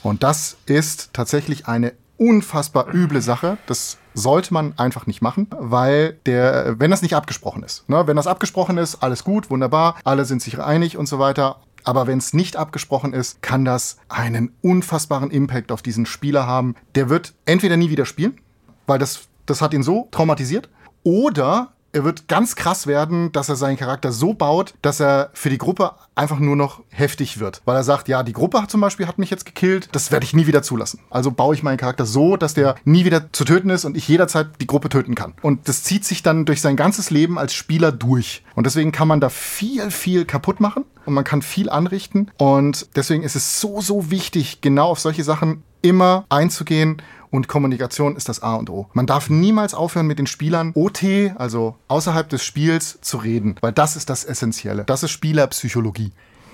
Speaker 2: Und das ist tatsächlich eine unfassbar üble Sache. Das sollte man einfach nicht machen, weil der, wenn das nicht abgesprochen ist, ne, wenn das abgesprochen ist, alles gut, wunderbar, alle sind sich einig und so weiter. Aber wenn es nicht abgesprochen ist, kann das einen unfassbaren Impact auf diesen Spieler haben. Der wird entweder nie wieder spielen, weil das, das hat ihn so traumatisiert, oder er wird ganz krass werden, dass er seinen Charakter so baut, dass er für die Gruppe einfach nur noch heftig wird. Weil er sagt, ja, die Gruppe zum Beispiel hat mich jetzt gekillt, das werde ich nie wieder zulassen. Also baue ich meinen Charakter so, dass der nie wieder zu töten ist und ich jederzeit die Gruppe töten kann. Und das zieht sich dann durch sein ganzes Leben als Spieler durch. Und deswegen kann man da viel, viel kaputt machen und man kann viel anrichten. Und deswegen ist es so, so wichtig, genau auf solche Sachen immer einzugehen und Kommunikation ist das A und O. Man darf niemals aufhören, mit den Spielern OT, also außerhalb des Spiels, zu reden, weil das ist das Essentielle. Das ist Spielerpsychologie.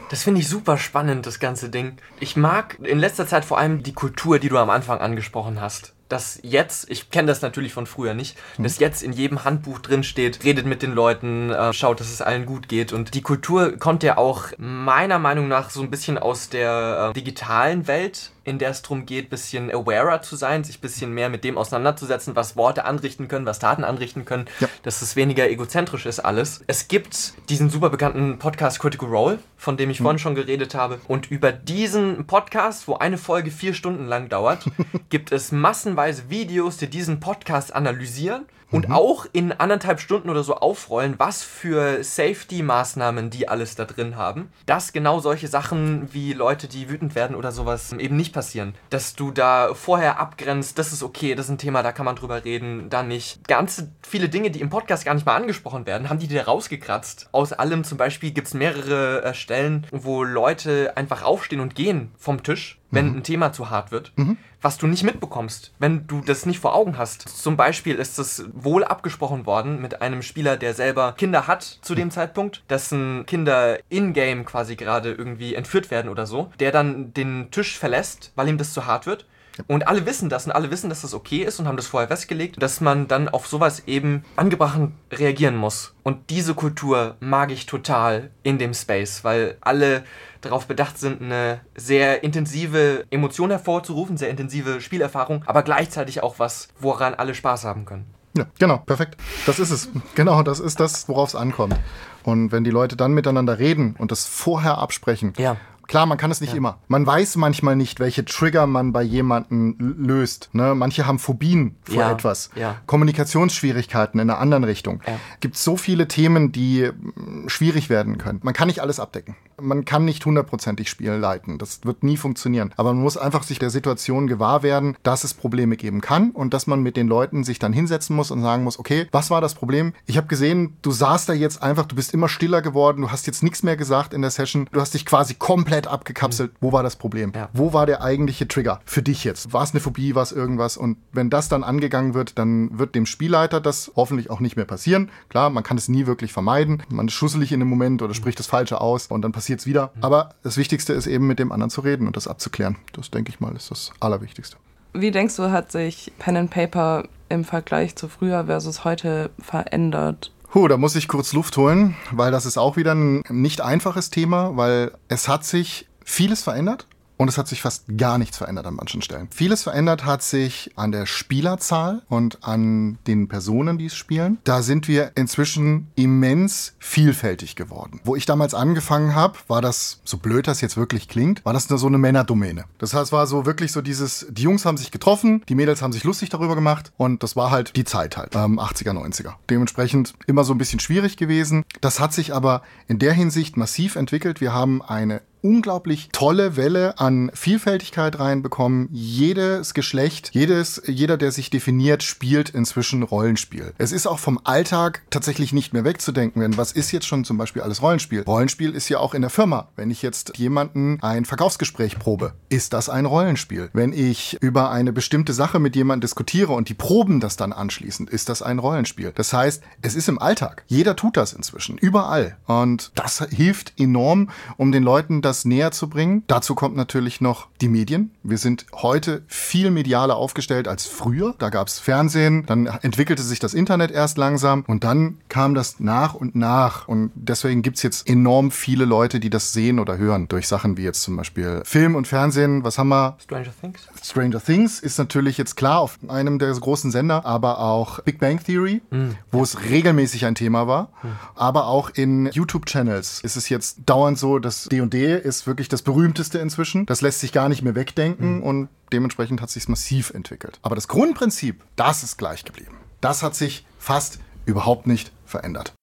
Speaker 3: Das finde ich super spannend, das ganze Ding. Ich mag in letzter Zeit vor allem die Kultur, die du am Anfang angesprochen hast dass jetzt, ich kenne das natürlich von früher nicht, mhm. dass jetzt in jedem Handbuch drin steht, redet mit den Leuten, äh, schaut, dass es allen gut geht. Und die Kultur kommt ja auch meiner Meinung nach so ein bisschen aus der äh, digitalen Welt in der es darum geht, bisschen awarer zu sein, sich ein bisschen mehr mit dem auseinanderzusetzen, was Worte anrichten können, was Taten anrichten können, ja. dass es weniger egozentrisch ist alles. Es gibt diesen super bekannten Podcast Critical Role, von dem ich mhm. vorhin schon geredet habe. Und über diesen Podcast, wo eine Folge vier Stunden lang dauert, <laughs> gibt es massenweise Videos, die diesen Podcast analysieren und mhm. auch in anderthalb Stunden oder so aufrollen, was für Safety-Maßnahmen die alles da drin haben, dass genau solche Sachen wie Leute, die wütend werden oder sowas eben nicht passieren. Dass du da vorher abgrenzt, das ist okay, das ist ein Thema, da kann man drüber reden, da nicht. Ganz viele Dinge, die im Podcast gar nicht mal angesprochen werden, haben die da rausgekratzt. Aus allem zum Beispiel gibt es mehrere äh, Stellen, wo Leute einfach aufstehen und gehen vom Tisch wenn mhm. ein Thema zu hart wird, mhm. was du nicht mitbekommst, wenn du das nicht vor Augen hast. Zum Beispiel ist es wohl abgesprochen worden mit einem Spieler, der selber Kinder hat zu dem Zeitpunkt, dessen Kinder in-game quasi gerade irgendwie entführt werden oder so, der dann den Tisch verlässt, weil ihm das zu hart wird und alle wissen das und alle wissen, dass das okay ist und haben das vorher festgelegt, dass man dann auf sowas eben angebracht reagieren muss. Und diese Kultur mag ich total in dem Space, weil alle darauf bedacht sind, eine sehr intensive Emotion hervorzurufen, sehr intensive Spielerfahrung, aber gleichzeitig auch was, woran alle Spaß haben können.
Speaker 2: Ja, genau, perfekt. Das ist es. Genau, das ist das, worauf es ankommt. Und wenn die Leute dann miteinander reden und das vorher absprechen
Speaker 3: ja.
Speaker 2: Klar, man kann es nicht ja. immer. Man weiß manchmal nicht, welche Trigger man bei jemandem löst. Ne? Manche haben Phobien vor ja. etwas. Ja. Kommunikationsschwierigkeiten in einer anderen Richtung. Ja. Gibt so viele Themen, die mm, schwierig werden können. Man kann nicht alles abdecken. Man kann nicht hundertprozentig Spiel leiten. Das wird nie funktionieren. Aber man muss einfach sich der Situation gewahr werden, dass es Probleme geben kann und dass man mit den Leuten sich dann hinsetzen muss und sagen muss, okay, was war das Problem? Ich habe gesehen, du saßt da jetzt einfach, du bist immer stiller geworden, du hast jetzt nichts mehr gesagt in der Session, du hast dich quasi komplett komplett abgekapselt. Wo war das Problem? Ja. Wo war der eigentliche Trigger für dich jetzt? War es eine Phobie, war es irgendwas? Und wenn das dann angegangen wird, dann wird dem Spielleiter das hoffentlich auch nicht mehr passieren. Klar, man kann es nie wirklich vermeiden. Man ist schusselig in dem Moment oder spricht das Falsche aus und dann passiert es wieder. Mhm. Aber das Wichtigste ist eben mit dem anderen zu reden und das abzuklären. Das denke ich mal ist das Allerwichtigste.
Speaker 1: Wie denkst du, hat sich Pen and Paper im Vergleich zu früher versus heute verändert?
Speaker 2: Puh, da muss ich kurz Luft holen, weil das ist auch wieder ein nicht einfaches Thema, weil es hat sich vieles verändert und es hat sich fast gar nichts verändert an manchen Stellen. Vieles verändert hat sich an der Spielerzahl und an den Personen, die es spielen. Da sind wir inzwischen immens vielfältig geworden. Wo ich damals angefangen habe, war das, so blöd das jetzt wirklich klingt, war das nur so eine Männerdomäne. Das heißt, war so wirklich so dieses, die Jungs haben sich getroffen, die Mädels haben sich lustig darüber gemacht und das war halt die Zeit halt, ähm, 80er, 90er. Dementsprechend immer so ein bisschen schwierig gewesen. Das hat sich aber in der Hinsicht massiv entwickelt. Wir haben eine unglaublich tolle Welle an Vielfältigkeit reinbekommen. Jedes Geschlecht, jedes, jeder, der sich definiert, spielt inzwischen Rollenspiel. Es ist auch vom Alltag tatsächlich nicht mehr wegzudenken, denn was ist jetzt schon zum Beispiel alles Rollenspiel? Rollenspiel ist ja auch in der Firma. Wenn ich jetzt jemanden ein Verkaufsgespräch probe, ist das ein Rollenspiel. Wenn ich über eine bestimmte Sache mit jemandem diskutiere und die proben das dann anschließend, ist das ein Rollenspiel. Das heißt, es ist im Alltag. Jeder tut das inzwischen, überall. Und das hilft enorm, um den Leuten das näher zu bringen. Dazu kommt natürlich noch die Medien. Wir sind heute viel medialer aufgestellt als früher. Da gab es Fernsehen, dann entwickelte sich das Internet erst langsam und dann kam das nach und nach. Und deswegen gibt es jetzt enorm viele Leute, die das sehen oder hören durch Sachen wie jetzt zum Beispiel Film und Fernsehen. Was haben wir?
Speaker 3: Stranger Things.
Speaker 2: Stranger Things ist natürlich jetzt klar auf einem der großen Sender, aber auch Big Bang Theory, mhm. wo es regelmäßig ein Thema war. Mhm. Aber auch in YouTube-Channels ist es jetzt dauernd so, dass D&D ist wirklich das berühmteste inzwischen. Das lässt sich gar nicht mehr wegdenken mhm. und dementsprechend hat sich massiv entwickelt. Aber das Grundprinzip, das ist gleich geblieben. Das hat sich fast überhaupt nicht verändert.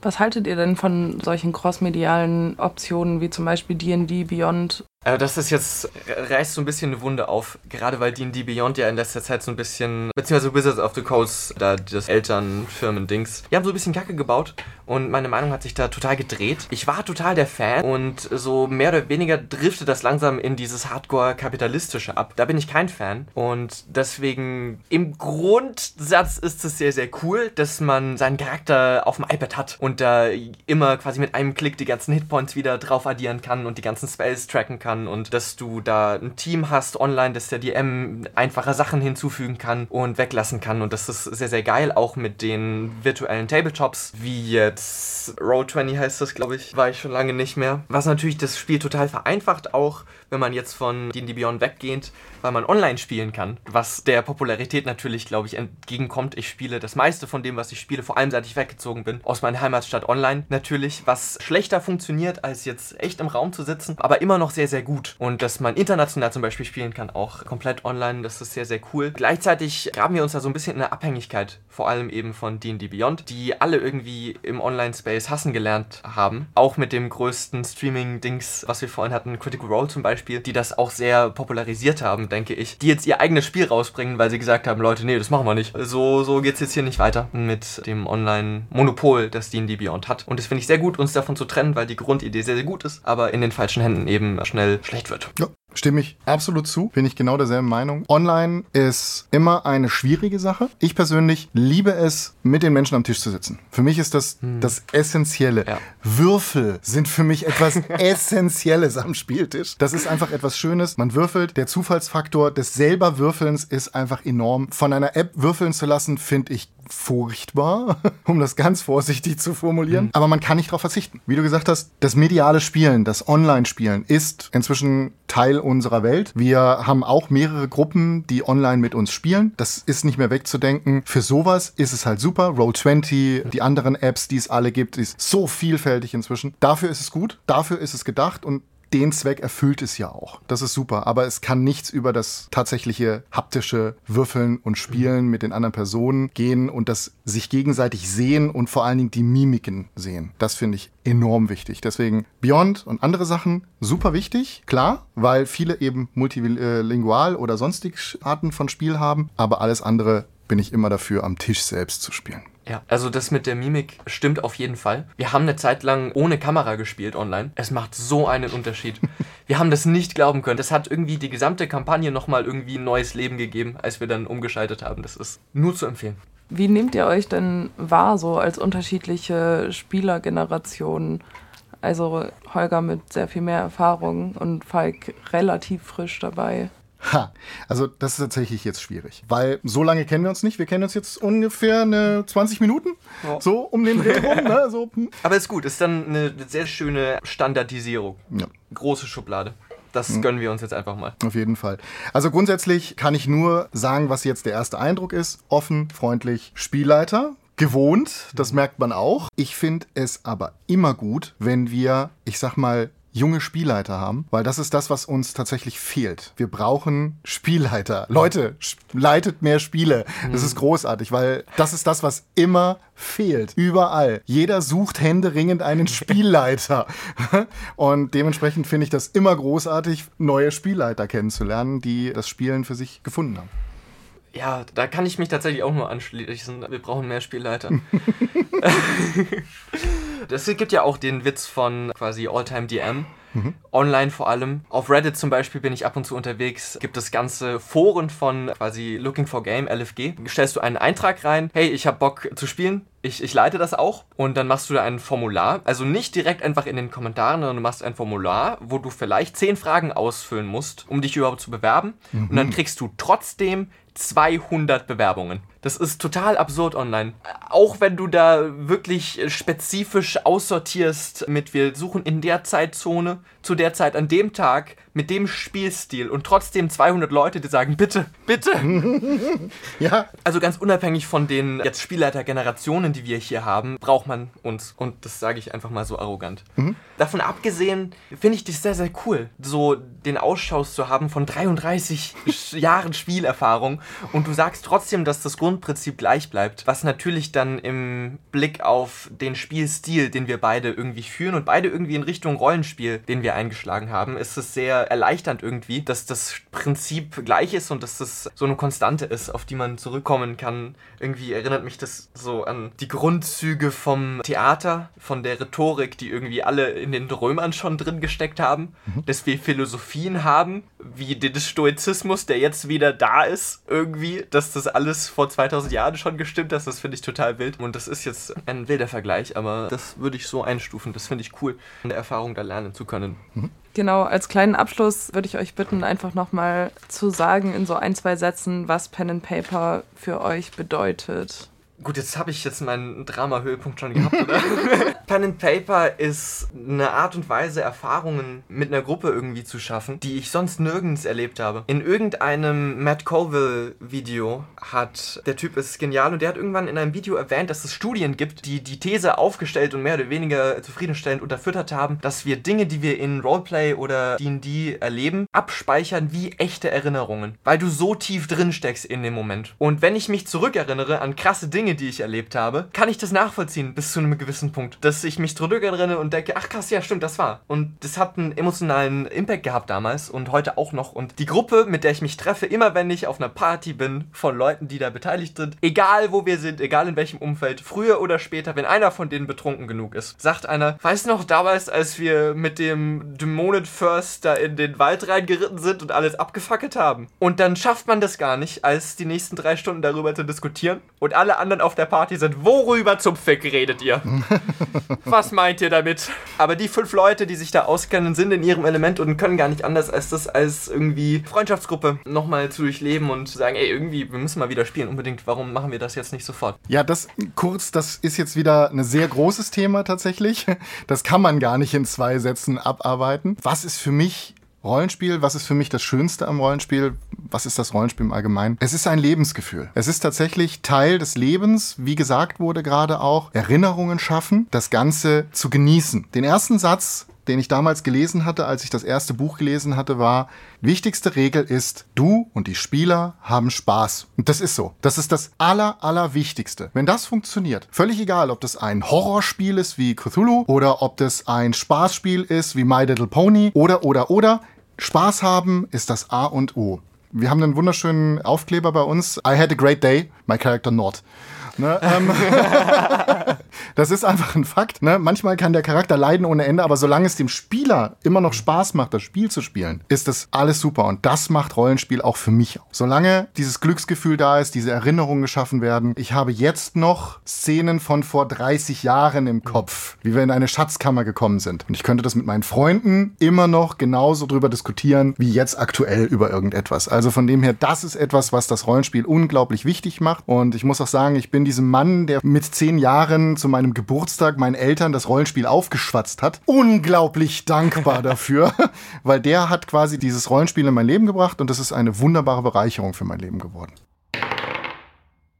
Speaker 1: Was haltet ihr denn von solchen crossmedialen Optionen wie zum Beispiel D&D Beyond
Speaker 3: äh, das ist jetzt, reißt so ein bisschen eine Wunde auf, gerade weil D&D Beyond ja in letzter Zeit so ein bisschen, beziehungsweise Wizards of the Coast, da das Elternfirmen-Dings, die haben so ein bisschen Kacke gebaut und meine Meinung hat sich da total gedreht. Ich war total der Fan und so mehr oder weniger driftet das langsam in dieses Hardcore-Kapitalistische ab. Da bin ich kein Fan und deswegen im Grundsatz ist es sehr, sehr cool, dass man seinen Charakter auf dem iPad hat und da immer quasi mit einem Klick die ganzen Hitpoints wieder drauf addieren kann und die ganzen Spells tracken kann kann und dass du da ein Team hast online, dass der DM einfache Sachen hinzufügen kann und weglassen kann. Und das ist sehr, sehr geil, auch mit den virtuellen Tabletops, wie jetzt Roll20 heißt das, glaube ich, war ich schon lange nicht mehr. Was natürlich das Spiel total vereinfacht, auch wenn man jetzt von D&D Beyond weggeht, weil man online spielen kann, was der Popularität natürlich, glaube ich, entgegenkommt. Ich spiele das meiste von dem, was ich spiele, vor allem seit ich weggezogen bin, aus meiner Heimatstadt online natürlich, was schlechter funktioniert, als jetzt echt im Raum zu sitzen, aber immer noch sehr, sehr gut. Und dass man international zum Beispiel spielen kann, auch komplett online, das ist sehr, sehr cool. Gleichzeitig graben wir uns da so ein bisschen in eine Abhängigkeit, vor allem eben von D&D Beyond, die alle irgendwie im Online-Space hassen gelernt haben. Auch mit dem größten Streaming-Dings, was wir vorhin hatten, Critical Role zum Beispiel, die das auch sehr popularisiert haben denke ich, die jetzt ihr eigenes Spiel rausbringen, weil sie gesagt haben, Leute, nee, das machen wir nicht. So, so es jetzt hier nicht weiter mit dem Online-Monopol, das D&D Beyond hat. Und das finde ich sehr gut, uns davon zu trennen, weil die Grundidee sehr, sehr gut ist, aber in den falschen Händen eben schnell schlecht wird.
Speaker 2: Ja. Stimme ich absolut zu, bin ich genau derselben Meinung. Online ist immer eine schwierige Sache. Ich persönlich liebe es, mit den Menschen am Tisch zu sitzen. Für mich ist das hm. das Essentielle. Ja. Würfel sind für mich etwas <laughs> Essentielles am Spieltisch. Das ist einfach etwas Schönes. Man würfelt. Der Zufallsfaktor des selber Würfelns ist einfach enorm. Von einer App würfeln zu lassen, finde ich furchtbar, <laughs> um das ganz vorsichtig zu formulieren. Mhm. Aber man kann nicht darauf verzichten. Wie du gesagt hast, das mediale Spielen, das Online-Spielen ist inzwischen Teil unserer Welt. Wir haben auch mehrere Gruppen, die online mit uns spielen. Das ist nicht mehr wegzudenken. Für sowas ist es halt super. Roll20, die anderen Apps, die es alle gibt, ist so vielfältig inzwischen. Dafür ist es gut. Dafür ist es gedacht und den Zweck erfüllt es ja auch. Das ist super. Aber es kann nichts über das tatsächliche haptische Würfeln und Spielen mit den anderen Personen gehen und das sich gegenseitig sehen und vor allen Dingen die Mimiken sehen. Das finde ich enorm wichtig. Deswegen Beyond und andere Sachen super wichtig, klar, weil viele eben multilingual oder sonstig Arten von Spiel haben. Aber alles andere bin ich immer dafür, am Tisch selbst zu spielen.
Speaker 3: Ja, also das mit der Mimik stimmt auf jeden Fall. Wir haben eine Zeit lang ohne Kamera gespielt online. Es macht so einen Unterschied. <laughs> wir haben das nicht glauben können. Das hat irgendwie die gesamte Kampagne nochmal irgendwie ein neues Leben gegeben, als wir dann umgeschaltet haben. Das ist nur zu empfehlen.
Speaker 1: Wie nehmt ihr euch denn wahr, so als unterschiedliche Spielergenerationen? Also Holger mit sehr viel mehr Erfahrung und Falk relativ frisch dabei.
Speaker 2: Ha, also das ist tatsächlich jetzt schwierig, weil so lange kennen wir uns nicht. Wir kennen uns jetzt ungefähr eine 20 Minuten, oh. so um den Dreh rum. Ne? So.
Speaker 3: Aber ist gut, ist dann eine sehr schöne Standardisierung. Ja. Große Schublade. das mhm. gönnen wir uns jetzt einfach mal.
Speaker 2: Auf jeden Fall. Also grundsätzlich kann ich nur sagen, was jetzt der erste Eindruck ist. Offen, freundlich, Spielleiter gewohnt, das merkt man auch. Ich finde es aber immer gut, wenn wir, ich sag mal, junge Spielleiter haben, weil das ist das, was uns tatsächlich fehlt. Wir brauchen Spielleiter. Leute, leitet mehr Spiele. Das ist großartig, weil das ist das, was immer fehlt. Überall. Jeder sucht händeringend einen <laughs> Spielleiter. Und dementsprechend finde ich das immer großartig, neue Spielleiter kennenzulernen, die das Spielen für sich gefunden haben.
Speaker 3: Ja, da kann ich mich tatsächlich auch nur anschließen. Wir brauchen mehr Spielleiter. <laughs> Es gibt ja auch den Witz von quasi Alltime DM. Mhm. Online vor allem. Auf Reddit zum Beispiel bin ich ab und zu unterwegs. Gibt es ganze Foren von quasi Looking for Game, LFG. Stellst du einen Eintrag rein, hey, ich habe Bock zu spielen. Ich, ich leite das auch und dann machst du da ein Formular. Also nicht direkt einfach in den Kommentaren, sondern du machst ein Formular, wo du vielleicht zehn Fragen ausfüllen musst, um dich überhaupt zu bewerben. Mhm. Und dann kriegst du trotzdem 200 Bewerbungen. Das ist total absurd online. Auch wenn du da wirklich spezifisch aussortierst mit wir suchen in der Zeitzone, zu der Zeit, an dem Tag, mit dem Spielstil und trotzdem 200 Leute, die sagen, bitte, bitte. <laughs> ja. Also ganz unabhängig von den jetzt Spielleitergenerationen, die wir hier haben, braucht man uns. Und das sage ich einfach mal so arrogant. Mhm. Davon abgesehen finde ich das sehr, sehr cool, so den Ausschaus zu haben von 33 <laughs> Jahren Spielerfahrung und du sagst trotzdem, dass das Grundprinzip gleich bleibt, was natürlich dann im Blick auf den Spielstil, den wir beide irgendwie führen und beide irgendwie in Richtung Rollenspiel, den wir eingeschlagen haben, ist es sehr erleichternd irgendwie, dass das Prinzip gleich ist und dass das so eine Konstante ist, auf die man zurückkommen kann. Irgendwie erinnert mich das so an die Grundzüge vom Theater, von der Rhetorik, die irgendwie alle in den Römern schon drin gesteckt haben, mhm. dass wir Philosophien haben, wie den Stoizismus, der jetzt wieder da ist, irgendwie, dass das alles vor 2000 Jahren schon gestimmt hat, das finde ich total wild. Und das ist jetzt ein wilder Vergleich, aber das würde ich so einstufen, das finde ich cool, eine Erfahrung da lernen zu können.
Speaker 1: Mhm. Genau, als kleinen Abschluss würde ich euch bitten, einfach nochmal zu sagen in so ein, zwei Sätzen, was Pen and Paper für euch bedeutet.
Speaker 3: Gut, jetzt habe ich jetzt meinen Drama-Höhepunkt schon gehabt, oder? <laughs> Pen and Paper ist eine Art und Weise, Erfahrungen mit einer Gruppe irgendwie zu schaffen, die ich sonst nirgends erlebt habe. In irgendeinem Matt Colville-Video hat, der Typ ist genial und der hat irgendwann in einem Video erwähnt, dass es Studien gibt, die die These aufgestellt und mehr oder weniger zufriedenstellend unterfüttert haben, dass wir Dinge, die wir in Roleplay oder D&D erleben, abspeichern wie echte Erinnerungen, weil du so tief drin steckst in dem Moment. Und wenn ich mich zurückerinnere an krasse Dinge, Dinge, die ich erlebt habe, kann ich das nachvollziehen bis zu einem gewissen Punkt. Dass ich mich zurückerinnere und denke, ach krass, ja stimmt, das war. Und das hat einen emotionalen Impact gehabt damals und heute auch noch. Und die Gruppe, mit der ich mich treffe, immer wenn ich auf einer Party bin von Leuten, die da beteiligt sind, egal wo wir sind, egal in welchem Umfeld, früher oder später, wenn einer von denen betrunken genug ist, sagt einer, weißt du noch damals, als wir mit dem Dämonen First da in den Wald reingeritten sind und alles abgefackelt haben? Und dann schafft man das gar nicht, als die nächsten drei Stunden darüber zu diskutieren und alle anderen anderen auf der Party sind. Worüber zum Fick redet ihr? <laughs> Was meint ihr damit? Aber die fünf Leute, die sich da auskennen, sind in ihrem Element und können gar nicht anders als das als irgendwie Freundschaftsgruppe nochmal zu durchleben und zu sagen, ey, irgendwie, wir müssen mal wieder spielen. Unbedingt, warum machen wir das jetzt nicht sofort?
Speaker 2: Ja, das kurz, das ist jetzt wieder ein sehr großes Thema tatsächlich. Das kann man gar nicht in zwei Sätzen abarbeiten. Was ist für mich Rollenspiel, was ist für mich das Schönste am Rollenspiel? Was ist das Rollenspiel im Allgemeinen? Es ist ein Lebensgefühl. Es ist tatsächlich Teil des Lebens, wie gesagt wurde gerade auch, Erinnerungen schaffen, das Ganze zu genießen. Den ersten Satz den ich damals gelesen hatte, als ich das erste Buch gelesen hatte, war, wichtigste Regel ist, du und die Spieler haben Spaß. Und das ist so. Das ist das aller, allerwichtigste. Wenn das funktioniert, völlig egal, ob das ein Horrorspiel ist wie Cthulhu oder ob das ein Spaßspiel ist wie My Little Pony oder, oder, oder, Spaß haben ist das A und O. Wir haben einen wunderschönen Aufkleber bei uns. I had a great day, my character not. Ne? Ähm, <laughs> das ist einfach ein Fakt. Ne? Manchmal kann der Charakter leiden ohne Ende, aber solange es dem Spieler immer noch Spaß macht, das Spiel zu spielen, ist das alles super. Und das macht Rollenspiel auch für mich. Solange dieses Glücksgefühl da ist, diese Erinnerungen geschaffen werden. Ich habe jetzt noch Szenen von vor 30 Jahren im Kopf, wie wir in eine Schatzkammer gekommen sind. Und ich könnte das mit meinen Freunden immer noch genauso drüber diskutieren, wie jetzt aktuell über irgendetwas. Also von dem her, das ist etwas, was das Rollenspiel unglaublich wichtig macht. Und ich muss auch sagen, ich bin diesem Mann, der mit zehn Jahren zu meinem Geburtstag meinen Eltern das Rollenspiel aufgeschwatzt hat, unglaublich dankbar dafür, <laughs> weil der hat quasi dieses Rollenspiel in mein Leben gebracht und das ist eine wunderbare Bereicherung für mein Leben geworden.